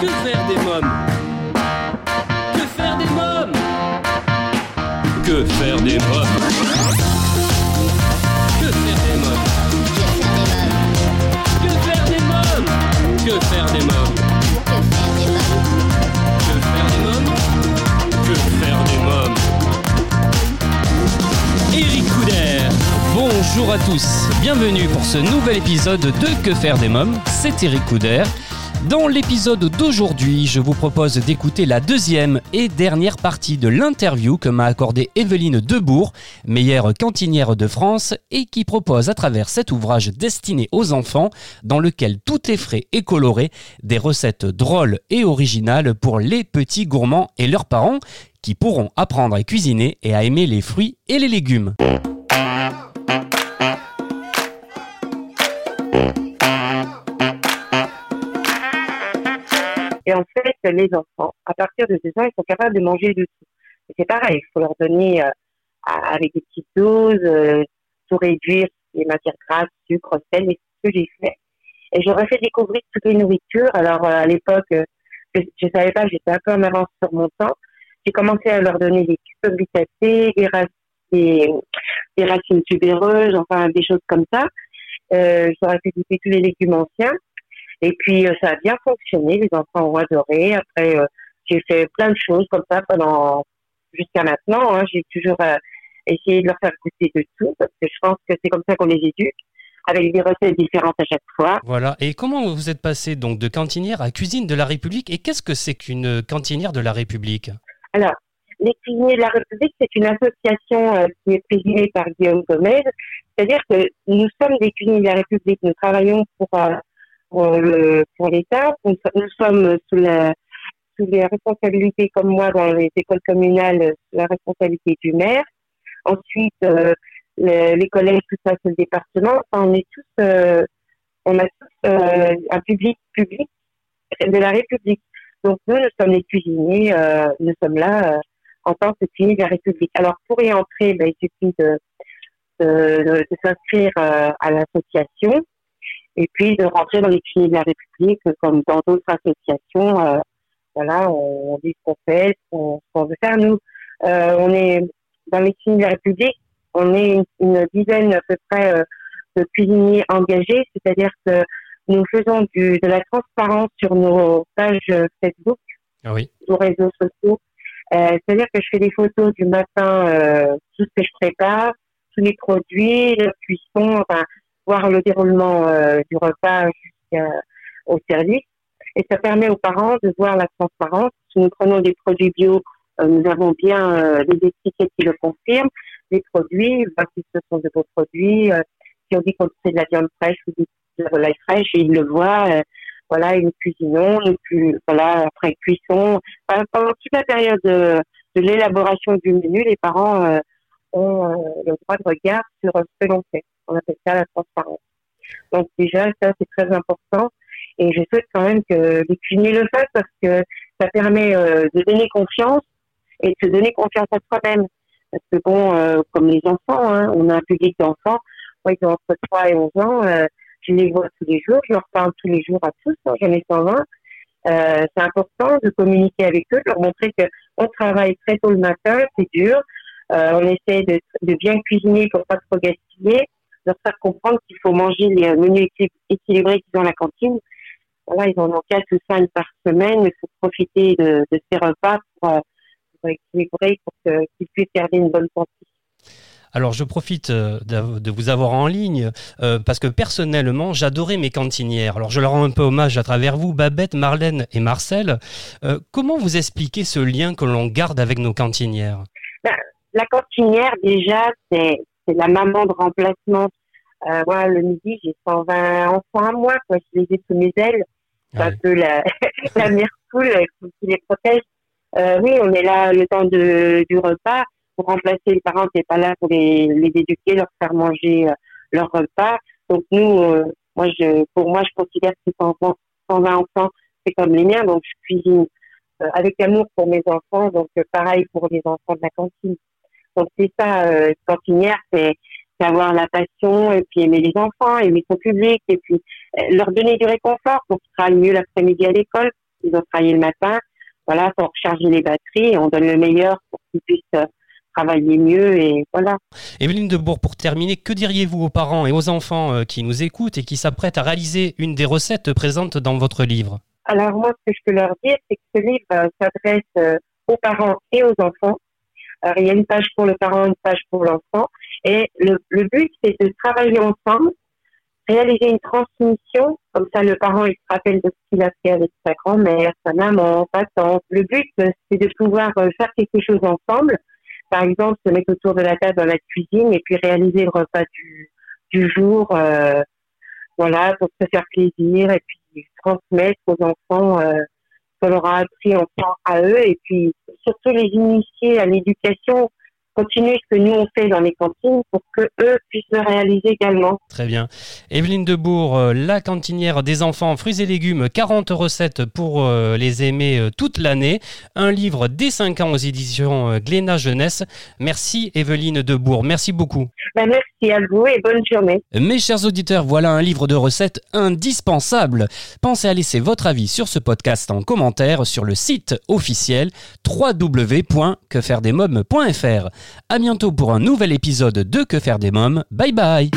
Que faire des mômes Que faire des mômes Que faire des mômes Que faire des mômes Que faire des mômes Que faire des mômes Que faire des mômes Que faire des mômes Eric Couder. Bonjour à tous, bienvenue pour ce nouvel épisode de Que faire des mômes, c'est Eric Couder. Dans l'épisode d'aujourd'hui, je vous propose d'écouter la deuxième et dernière partie de l'interview que m'a accordée Evelyne Debourg, meilleure cantinière de France, et qui propose à travers cet ouvrage destiné aux enfants, dans lequel tout est frais et coloré, des recettes drôles et originales pour les petits gourmands et leurs parents, qui pourront apprendre à cuisiner et à aimer les fruits et les légumes. En fait, les enfants, à partir de 2 ans, ils sont capables de manger de tout. C'est pareil, il faut leur donner euh, avec des petites doses, euh, tout réduire, les matières grasses, sucre, sel, et ce que j'ai fait. Et j'aurais fait découvrir toutes les nourritures. Alors, euh, à l'époque, euh, je, je savais pas, j'étais un peu en avance sur mon temps. J'ai commencé à leur donner des cucurbitacées, des, des, racines tubéreuses, enfin, des choses comme ça. J'aurais fait goûter tous les légumes anciens. Et puis, euh, ça a bien fonctionné. Les enfants ont adoré. Après, euh, j'ai fait plein de choses comme ça pendant jusqu'à maintenant. hein. J'ai toujours euh, essayé de leur faire goûter de tout parce que je pense que c'est comme ça qu'on les éduque, avec des recettes différentes à chaque fois. Voilà. Et comment vous êtes passé donc de cantinière à cuisine de la République? Et qu'est-ce que c'est qu'une cantinière de la République? Alors, les cuisiniers de la République, c'est une association euh, qui est présidée par Guillaume Gomez. C'est-à-dire que nous sommes des cuisiniers de la République. Nous travaillons pour, euh, pour, le- pour l'État. Nous, nous sommes sous la sous les responsabilités, comme moi, dans les écoles communales, euh, la responsabilité du maire. Ensuite, euh, le- les collèges, tout ça, c'est le département. On est tous, euh, on a tous euh, un public public de la République. Donc nous, nous sommes les cuisiniers, euh, nous sommes là euh, en tant que cuisiniers de la République. Alors pour y entrer, ben, il suffit de, de, de- de s'inscrire euh, à l'association et puis de rentrer dans les cuisiniers de la République, euh, comme dans d'autres associations. euh, voilà, on, dit ce qu'on fait, ce qu'on veut faire. Nous, euh, on est dans les cuisiniers de la République, on est une, une dizaine à peu près euh, de cuisiniers engagés, c'est-à-dire que nous faisons du, de la transparence sur nos pages euh, Facebook, Ah oui. nos réseaux sociaux. Euh, C'est-à-dire que je fais des photos du matin, euh, tout ce que je prépare, tous les produits, la cuisson, enfin, voir le déroulement euh, du repas jusqu'au service. Et ça permet aux parents de voir la transparence. Si nous prenons des produits bio, euh, nous avons bien euh, les étiquettes qui le confirment, les produits, voir si ce sont de beaux produits. euh, si on dit qu'on fait de la viande fraîche ou de la volaille fraîche, ils le voient. euh, voilà, nous cuisinons, cu- voilà, après cuisson. Enfin, pendant toute la période de, de l'élaboration du menu, les parents euh, ont euh, le droit de regard sur ce que l'on fait. On appelle ça la transparence. Donc déjà, ça c'est très important. Et je souhaite quand même que les cuisiniers le fassent parce que ça permet euh, de donner confiance et de se donner confiance à soi-même. Parce que bon, euh, comme les enfants, hein, on a un public d'enfants, moi ils ont entre 3 et 11 ans, euh, je les vois tous les jours, je leur parle tous les jours à tous, hein, j'en ai 120. Euh, c'est important de communiquer avec eux, de leur montrer que on travaille très tôt le matin, c'est dur, on essaie de, de bien cuisiner pour pas trop gaspiller, leur faire comprendre qu'il faut manger les euh, menus équil- équilibrés qu'ils ont à la cantine. Voilà, ils en ont quatre ou cinq par semaine, il faut profiter de, de ces repas pour, euh, pour équilibrer, pour qu'ils puissent garder une bonne santé. Alors je profite euh, de vous avoir en ligne euh, parce que personnellement j'adorais mes cantinières. Alors je leur rends un peu hommage à travers vous, Babette, Marlène et Marcel. Euh, comment vous expliquez ce lien que l'on garde avec nos cantinières? La cantinière, déjà, c'est c'est la maman de remplacement. Euh, moi, le midi, j'ai 120 enfants à moi, quoi. Je les ai sous mes ailes. C'est un peu la, la mère cool euh, qui les protège. Euh, oui, on est là le temps de, du repas pour remplacer les parents qui n'est pas là pour les, les éduquer, leur faire manger euh, leur repas. Donc nous, euh, moi, je, pour moi, je considère que 120 120 enfants, c'est comme les miens, donc je cuisine euh, avec amour pour mes enfants, donc pareil pour les enfants de la cantine. Donc c'est ça, euh, cantinière, c'est avoir la passion et puis aimer les enfants, aimer son public et puis euh, leur donner du réconfort pour qu'ils travaillent mieux l'après-midi à l'école. ils ont travaillé le matin. Voilà, pour recharger les batteries et on donne le meilleur pour qu'ils puissent travailler mieux et voilà. Evelyne Debourg, pour terminer, que diriez-vous aux parents et aux enfants qui nous écoutent et qui s'apprêtent à réaliser une des recettes présentes dans votre livre? Alors moi, ce que je peux leur dire, c'est que ce livre s'adresse aux parents et aux enfants. Alors, il y a une page pour le parent, une page pour l'enfant. Et le, but, c'est de travailler ensemble, réaliser une transmission. Comme ça, le parent, il se rappelle de ce qu'il a fait avec sa grand-mère, sa maman, sa tante. Le but, c'est de pouvoir faire quelque chose ensemble par exemple, se mettre autour de la table dans la cuisine et puis réaliser le repas du, du jour, euh, voilà, pour se faire plaisir et puis transmettre aux enfants euh, qu'on leur a appris enfant à eux et puis surtout les initier à l'éducation continuer ce que nous on fait dans les cantines pour que eux puissent le réaliser également. Très bien. Evelyne Debourg, euh, la cantinière des enfants, fruits et légumes, 40 recettes pour euh, les aimer euh, toute l'année. Un livre dès 5 ans aux éditions Glénat Jeunesse. Merci Evelyne Debourg, merci beaucoup. Ben, merci à vous et bonne journée. Mes chers auditeurs, voilà un livre de recettes indispensable. Pensez à laisser votre avis sur ce podcast en commentaire sur le site officiel www.quefairedesmoms.fr. À bientôt pour un nouvel épisode de Que faire des mômes. Bye bye